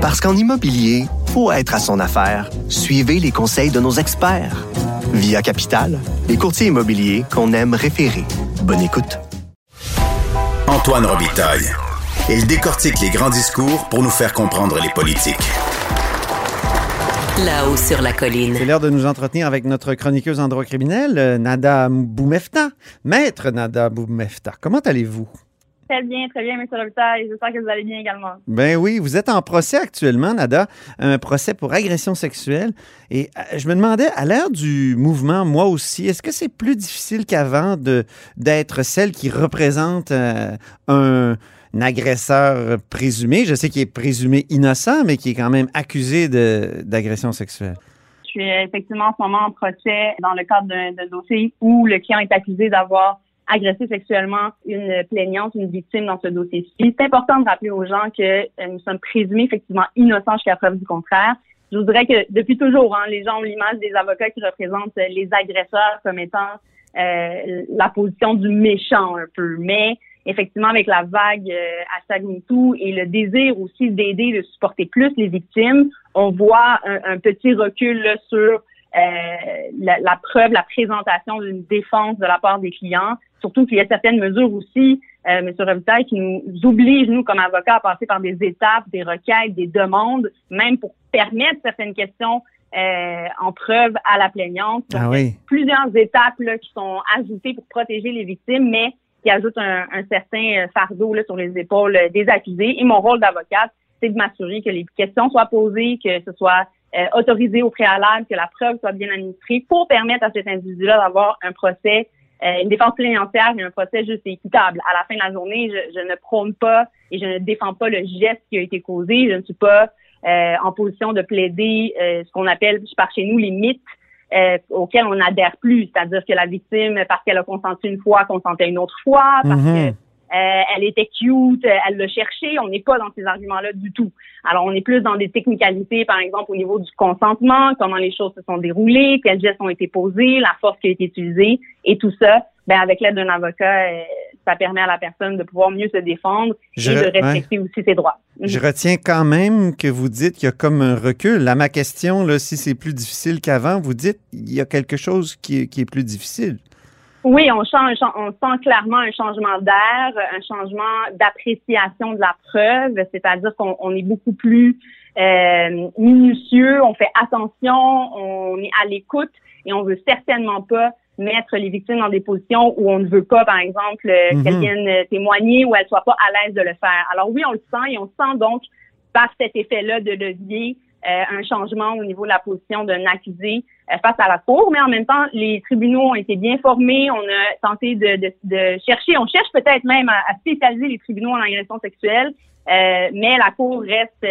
Parce qu'en immobilier, faut être à son affaire. Suivez les conseils de nos experts. Via Capital, les courtiers immobiliers qu'on aime référer. Bonne écoute. Antoine Robitaille. Il décortique les grands discours pour nous faire comprendre les politiques. Là-haut sur la colline. C'est l'heure de nous entretenir avec notre chroniqueuse en droit criminel, euh, Nada Boumefta. Maître Nada Boumefta, comment allez-vous? Très bien, très bien, M. Robitaille. J'espère que vous allez bien également. Ben oui, vous êtes en procès actuellement, Nada, un procès pour agression sexuelle. Et euh, je me demandais, à l'heure du mouvement, moi aussi, est-ce que c'est plus difficile qu'avant d'être celle qui représente euh, un agresseur présumé, je sais qu'il est présumé innocent, mais qui est quand même accusé d'agression sexuelle. Je suis effectivement en ce moment en procès dans le cadre d'un dossier où le client est accusé d'avoir agressé sexuellement une plaignante, une victime dans ce dossier-ci. C'est important de rappeler aux gens que euh, nous sommes présumés effectivement innocents jusqu'à preuve du contraire. Je vous dirais que depuis toujours, hein, les gens ont l'image des avocats qui représentent les agresseurs comme étant euh, la position du méchant un peu. Mais effectivement, avec la vague euh, hashtag MeToo et le désir aussi d'aider, de supporter plus les victimes, on voit un, petit recul sur euh, la, preuve, la présentation d'une défense de la part des clients. Surtout qu'il y a certaines mesures aussi, euh, M. Robitaille, qui nous obligent, nous, comme avocats, à passer par des étapes, des requêtes, des demandes, même pour permettre certaines questions euh, en preuve à la plaignante. ah oui. Plusieurs étapes là, qui sont ajoutées pour protéger les victimes, mais qui ajoute un, certain euh, fardeau là, sur les épaules des accusés. Et mon rôle d'avocate, c'est de m'assurer que les questions soient posées, que ce soit euh, autorisé au préalable, que la preuve soit bien administrée pour permettre à cet individu-là d'avoir un procès, une défense plénière et un procès juste et équitable. À la fin de la journée, je, je, ne prône pas et je ne défends pas le geste qui a été causé. Je ne suis pas en position de plaider ce qu'on appelle par chez nous les mythes euh, auquel on n'adhère plus, c'est-à-dire que la victime, parce qu'elle a consenti une fois, consentait une autre fois, parce mhm. que euh, elle était cute, elle l'a cherché. On n'est pas dans ces arguments-là du tout. Alors, on est plus dans des technicalités, par exemple, au niveau du consentement, comment les choses se sont déroulées, quels gestes ont été posés, la force qui a été utilisée, et tout ça, ben, avec l'aide d'un avocat, euh, ça permet à la personne de pouvoir mieux se défendre et de respecter aussi ses droits. Je mhm. retiens quand même que vous dites qu'il y a comme un recul. À ma question, là, si c'est plus difficile qu'avant, vous dites qu'il y a quelque chose qui est, plus difficile. Oui, on, change, on sent clairement un changement d'air, un changement d'appréciation de la preuve, c'est-à-dire qu'on est beaucoup plus euh, minutieux, on fait attention, on est à l'écoute et on veut certainement pas mettre les victimes dans des positions où on ne veut pas, par exemple, euh, mhm. qu'elles viennent euh, témoigner ou elles soient pas à l'aise de le faire. Alors oui, on le sent et on sent donc par cet effet-là de levier euh, un changement au niveau de la position d'un accusé face à la cour, mais en même temps, les tribunaux ont été bien formés, on a tenté de, de, chercher, on cherche peut-être même à, spécialiser les tribunaux en agression sexuelle, mais la cour reste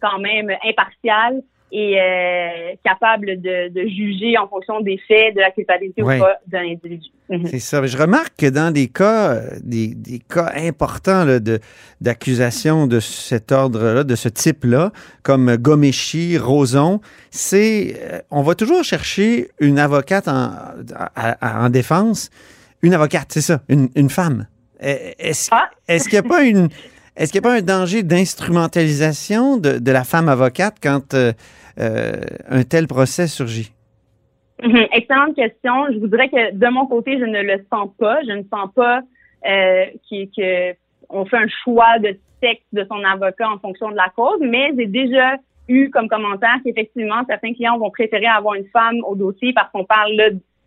quand même impartiale et euh, capable de, juger en fonction des faits de la culpabilité ou pas d'un individu. Mhm. C'est ça. Je remarque que dans des cas, des, cas importants de, d'accusation de cet ordre-là, de ce type-là, comme Gomeshi, Roson, c'est, euh, on va toujours chercher une avocate en, en défense, une avocate, c'est ça, une, femme. Est-ce, ah. est-ce qu'il n'y a pas une est-ce qu'il n'y a pas un danger d'instrumentalisation de, la femme avocate quand euh, euh, un tel procès surgit? Mhm. excellente question. Je voudrais que de mon côté, je ne le sens pas. Je ne sens pas euh, qu'on fait un choix de sexe de son avocat en fonction de la cause, mais j'ai déjà eu comme commentaire qu'effectivement, certains clients vont préférer avoir une femme au dossier parce qu'on parle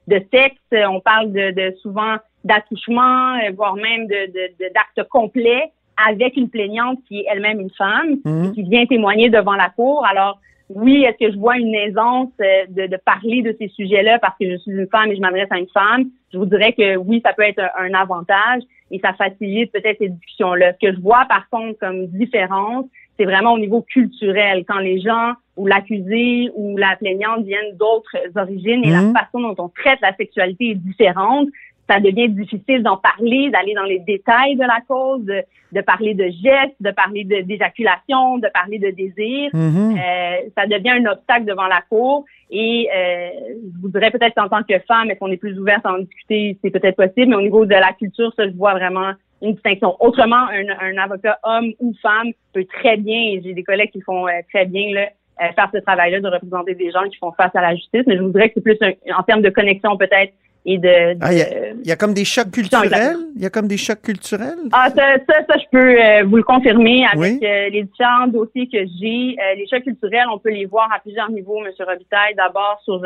de sexe, on parle de, souvent d'attouchement, voire même de d'actes complets avec une plaignante qui est elle-même une femme mhm. qui vient témoigner devant la cour. Alors, oui, est-ce que je vois une aisance euh, de, de parler de ces sujets-là parce que je suis une femme et je m'adresse à une femme? Je vous dirais que oui, ça peut être un, avantage et ça facilite peut-être ces discussions-là. Ce que je vois par contre comme différence, c'est vraiment au niveau culturel. Quand les gens ou l'accusé ou la plaignante viennent d'autres origines et la mhm. façon dont on traite la sexualité est différente, ça devient difficile d'en parler, d'aller dans les détails de la cause, de, de parler de gestes, de parler d'éjaculation, de, parler de désir. Mm-hmm. euh, ça devient un obstacle devant la cour. Et euh, je voudrais peut-être en tant que femme, est-ce qu'on est plus ouverte à en discuter, c'est peut-être possible, mais au niveau de la culture, ça, je vois vraiment une distinction. Autrement, un, avocat homme ou femme peut très bien, j'ai des collègues qui font très bien là, faire ce travail-là de représenter des gens qui font face à la justice, mais je voudrais que c'est plus en termes de connexion peut-être et de. Ah, il y, a comme des chocs culturels? Il y a comme des chocs culturels? Ah, ça, ça, ça je peux euh, vous le confirmer avec euh, les différents dossiers que j'ai. Euh, les chocs culturels, on peut les voir à plusieurs niveaux, M. Robitaille. D'abord, sur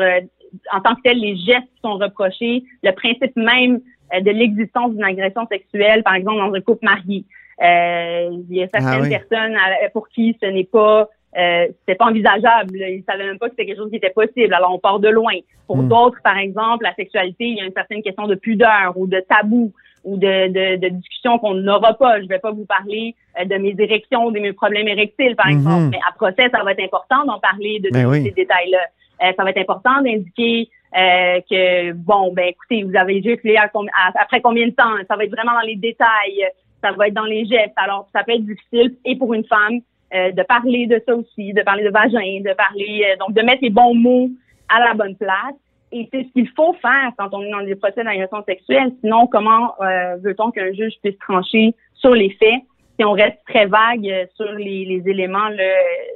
en tant que tel, les gestes qui sont reprochés, le principe même de l'existence d'une agression sexuelle, par exemple, dans un couple marié. il y a certaines ah personnes pour qui ce n'est pas euh, c'était pas envisageable. Ils savaient même pas que c'était quelque chose qui était possible. Alors on part de loin. Pour hmm. d'autres, par exemple, la sexualité, il y a une certaine question de pudeur ou de tabou ou de, de, de discussion qu'on n'aura pas. Je vais pas vous parler euh, de mes érections, de mes problèmes érectiles, par hmm. exemple. Mais à procès, ça va être important d'en parler de ben tous ces détails-là. Euh, ça va être important d'indiquer euh, que bon, ben écoutez, vous avez juste à, après combien de temps? Ça va être vraiment dans les détails. Ça va être dans les gestes. Alors, ça peut être difficile et pour une femme euh, de parler de ça aussi, de parler de vagin, de parler, euh, donc de mettre les bons mots à la bonne place. Et c'est ce qu'il faut faire quand on est dans des procès d'agression sexuelle. Sinon, comment euh, veut-on qu'un juge puisse trancher sur les faits si on reste très vague sur les, les éléments là,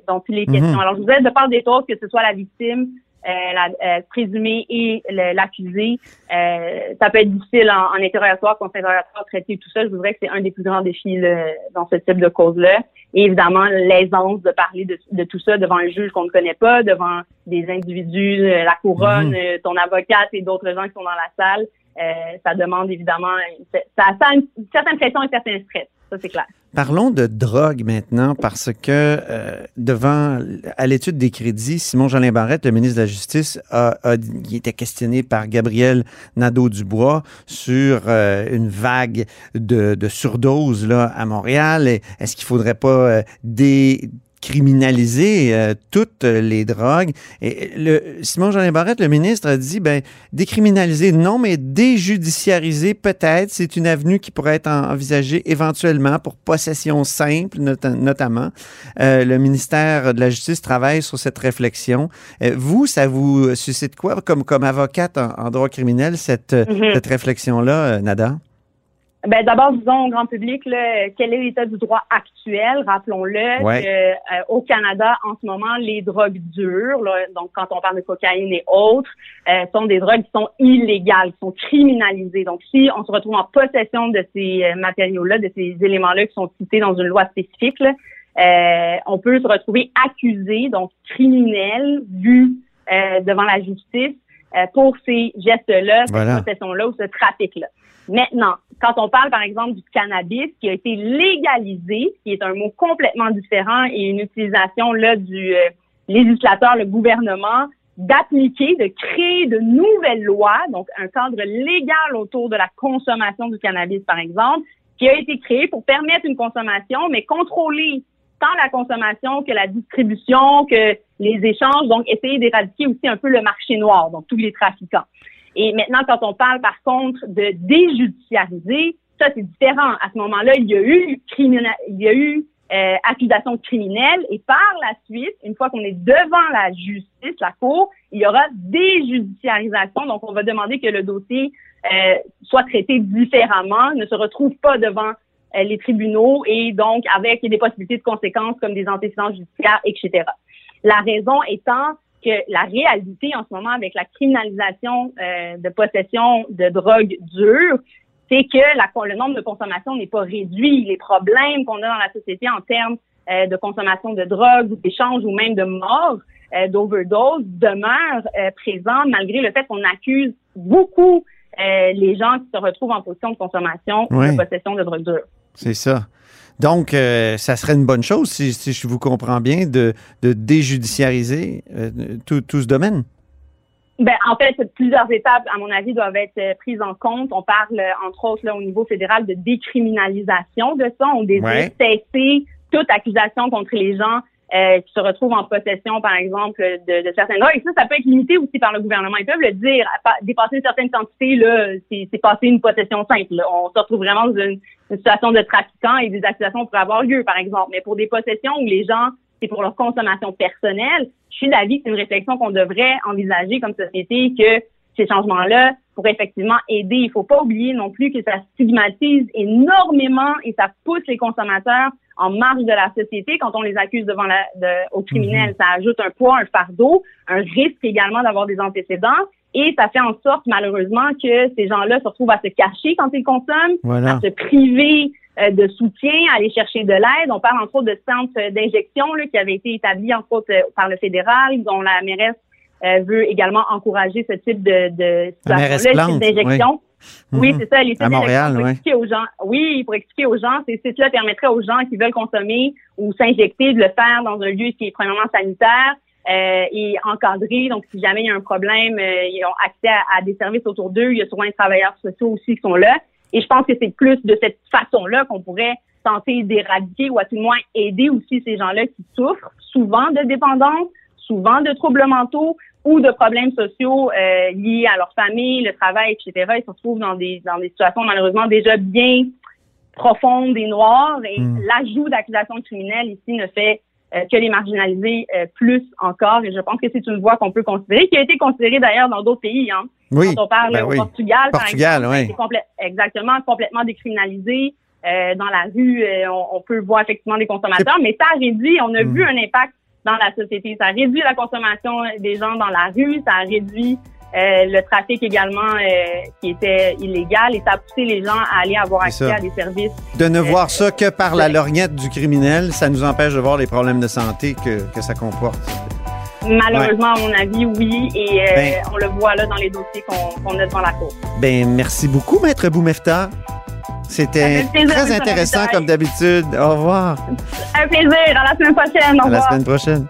dont il est mhm. question? Alors, je vous aide de part des autres, que ce soit la victime, euh, la euh, présumée et l'accusé. Euh, ça peut être difficile en, en interrogatoire, contre-interrogatoire, traiter tout ça. Je voudrais que c'est un des plus grands défis dans ce type de cause-là. Et évidemment, l'aisance de parler de, de, tout ça devant un juge qu'on ne connaît pas, devant des individus, la couronne, mhm. ton avocate et d'autres gens qui sont dans la salle. ça demande évidemment, ça, ça a une certaine pression et un certain stress. Parlons de drogue maintenant, parce que euh, devant, à l'étude des crédits, Simon-Jolin Barrette, le ministre de la Justice, a, a il était questionné par Gabriel Nadeau-Dubois sur euh, une vague de, de surdose là, à Montréal. Est-ce qu'il faudrait pas euh, des criminaliser euh, toutes les drogues. Et le, Simon Jean Barrette, le ministre, a dit ben décriminaliser non, mais déjudiciariser peut-être. C'est une avenue qui pourrait être envisagée éventuellement pour possession simple, notamment. Euh, le ministère de la Justice travaille sur cette réflexion. Euh, vous, ça vous suscite quoi comme comme avocate en, droit criminel cette, mm-hmm. cette réflexion-là, Nada? Ben d'abord, disons au grand public là, quel est l'état du droit actuel? Rappelons-le que euh, au Canada, en ce moment, les drogues dures, là, donc quand on parle de cocaïne et autres, euh, sont des drogues qui sont illégales, qui sont criminalisées. Donc, si on se retrouve en possession de ces euh, matériaux-là, de ces éléments-là qui sont cités dans une loi spécifique, là, on peut se retrouver accusé, donc criminel, vu devant la justice pour ces gestes-là, cette possession-là ou ce trafic-là. Maintenant, quand on parle, par exemple, du cannabis qui a été légalisé, qui est un mot complètement différent et une utilisation là du euh, législateur, le gouvernement, d'appliquer, de créer de nouvelles lois, donc un cadre légal autour de la consommation du cannabis, par exemple, qui a été créé pour permettre une consommation, mais contrôler tant la consommation que la distribution, que les échanges, donc essayer d'éradiquer aussi un peu le marché noir, donc tous les trafiquants. Et maintenant, quand on parle par contre de déjudiciariser, ça c'est différent. À ce moment-là, il y a eu il y euh, accusation criminelle et par la suite, une fois qu'on est devant la justice, la cour, il y aura déjudiciarisation. Donc, on va demander que le dossier euh, soit traité différemment, ne se retrouve pas devant les tribunaux et donc avec des possibilités de conséquences comme des antécédents judiciaires, etc. La raison étant que la réalité en ce moment avec la criminalisation euh, de possession de drogue dure, c'est que la, le nombre de consommations n'est pas réduit. Les problèmes qu'on a dans la société en termes euh, de consommation de drogue, d'échange ou même de mort, euh, d'overdose demeurent présents malgré le fait qu'on accuse beaucoup les gens qui se retrouvent en position de consommation ou de possession de drogue dure. C'est ça. Donc, euh, ça serait une bonne chose, si, je vous comprends bien, de, déjudiciariser euh, tout, ce domaine. Ben, en fait, plusieurs étapes, à mon avis, doivent être euh, prises en compte. On parle, entre autres, là, au niveau fédéral, de décriminalisation de ça. On désire cesser toute accusation contre les gens euh, qui se retrouvent en possession, par exemple, de, de certaines drogues. Et ça, ça peut être limité aussi par le gouvernement. Ils peuvent le dire. Dépasser une certaine quantité, là, c'est passer une possession simple. On se retrouve vraiment dans une, situation de trafiquant et des accusations pourraient avoir lieu, par exemple. Mais pour des possessions où les gens, c'est pour leur consommation personnelle, je suis d'avis que c'est une réflexion qu'on devrait envisager comme société que ces changements-là pour effectivement aider. Il faut pas oublier non plus que ça stigmatise énormément et ça pousse les consommateurs en marge de la société quand on les accuse devant la, de, aux criminels. Mhm. Ça ajoute un poids, un fardeau, un risque également d'avoir des antécédents. Et ça fait en sorte, malheureusement, que ces gens-là se retrouvent à se cacher quand ils consomment, à se priver euh, de soutien, à aller chercher de l'aide. On parle entre autres de centres d'injection qui avaient été établis entre autres euh, par le fédéral, dont la mairesse euh, veut également encourager ce type de, de d'injection. Oui, mhm. c'est ça. Les à Montréal, pour expliquer aux gens. Oui, pour expliquer aux gens, ces sites-là permettraient aux gens qui veulent consommer ou s'injecter de le faire dans un lieu qui est premièrement sanitaire euh, et encadré. Donc, si jamais il y a un problème, euh, ils ont accès à, des services autour d'eux. Il y a souvent des travailleurs sociaux aussi qui sont là. Et je pense que c'est plus de cette façon-là qu'on pourrait tenter d'éradiquer ou à tout le moins aider aussi ces gens-là qui souffrent souvent de dépendance, souvent de troubles mentaux ou de problèmes sociaux euh, liés à leur famille, le travail, etc. Ils se retrouvent dans des dans des situations malheureusement déjà bien profondes et noires. Et hmm. l'ajout d'accusations criminelles ici ne fait euh, que les marginaliser euh, plus encore. Et je pense que c'est une voie qu'on peut considérer, qui a été considérée d'ailleurs dans d'autres pays. Hein. Oui. Quand on parle ben au Portugal, Portugal par exemple, oui. exactement complètement décriminalisé. dans la rue, on, peut voir effectivement des consommateurs, mais ça réduit. On a hmm. vu un impact dans la société. Ça réduit la consommation des gens dans la rue, ça réduit euh, le trafic également euh, qui était illégal et ça a poussé les gens à aller avoir accès à des services. De ne voir ça que par la lorgnette du criminel, ça nous empêche de voir les problèmes de santé que, que ça comporte. Malheureusement, à mon avis, oui. Et euh, ben. on le voit là dans les dossiers qu'on a devant la Cour. Ben, merci beaucoup, Maître Boumefta. C'était très intéressant comme d'habitude. Au revoir. Un plaisir. À la semaine prochaine. Au revoir. À la semaine prochaine.